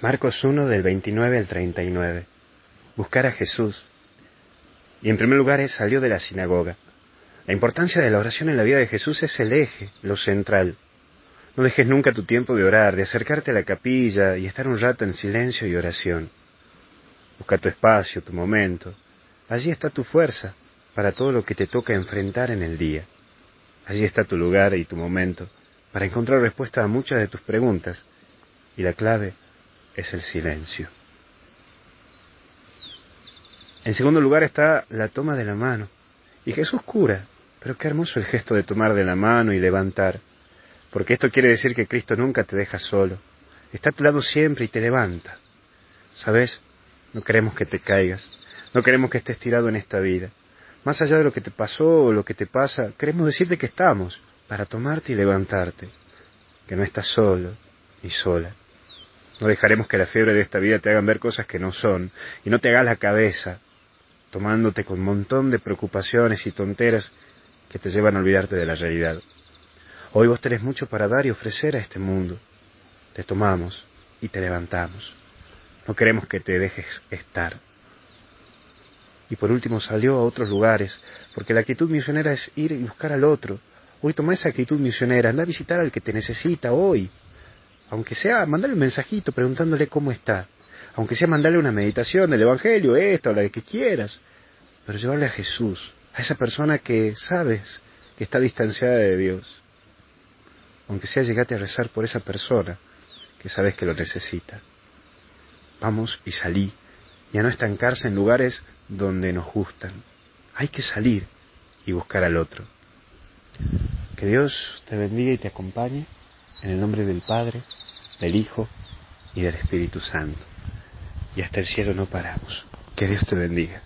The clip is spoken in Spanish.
Marcos 1 del 29 al 39. Buscar a Jesús. Y en primer lugar, salió de la sinagoga. La importancia de la oración en la vida de Jesús es el eje, lo central. No dejes nunca tu tiempo de orar, de acercarte a la capilla y estar un rato en silencio y oración. Busca tu espacio, tu momento. Allí está tu fuerza para todo lo que te toca enfrentar en el día. Allí está tu lugar y tu momento para encontrar respuesta a muchas de tus preguntas. Y la clave es el silencio. En segundo lugar está la toma de la mano. Y Jesús cura, pero qué hermoso el gesto de tomar de la mano y levantar, porque esto quiere decir que Cristo nunca te deja solo, está a tu lado siempre y te levanta. ¿Sabes? No queremos que te caigas, no queremos que estés tirado en esta vida. Más allá de lo que te pasó o lo que te pasa, queremos decirte que estamos para tomarte y levantarte, que no estás solo ni sola. No dejaremos que la fiebre de esta vida te hagan ver cosas que no son y no te hagas la cabeza tomándote con un montón de preocupaciones y tonteras que te llevan a olvidarte de la realidad. Hoy vos tenés mucho para dar y ofrecer a este mundo. Te tomamos y te levantamos. No queremos que te dejes estar. Y por último salió a otros lugares, porque la actitud misionera es ir y buscar al otro. Hoy toma esa actitud misionera, anda a visitar al que te necesita hoy, aunque sea mandarle un mensajito preguntándole cómo está, aunque sea mandarle una meditación del Evangelio, esto, la que quieras, pero llevarle a Jesús, a esa persona que sabes que está distanciada de Dios, aunque sea llegate a rezar por esa persona que sabes que lo necesita. Vamos y salí, y a no estancarse en lugares donde nos gustan. Hay que salir y buscar al otro. Que Dios te bendiga y te acompañe en el nombre del Padre, del Hijo y del Espíritu Santo. Y hasta el cielo no paramos. Que Dios te bendiga.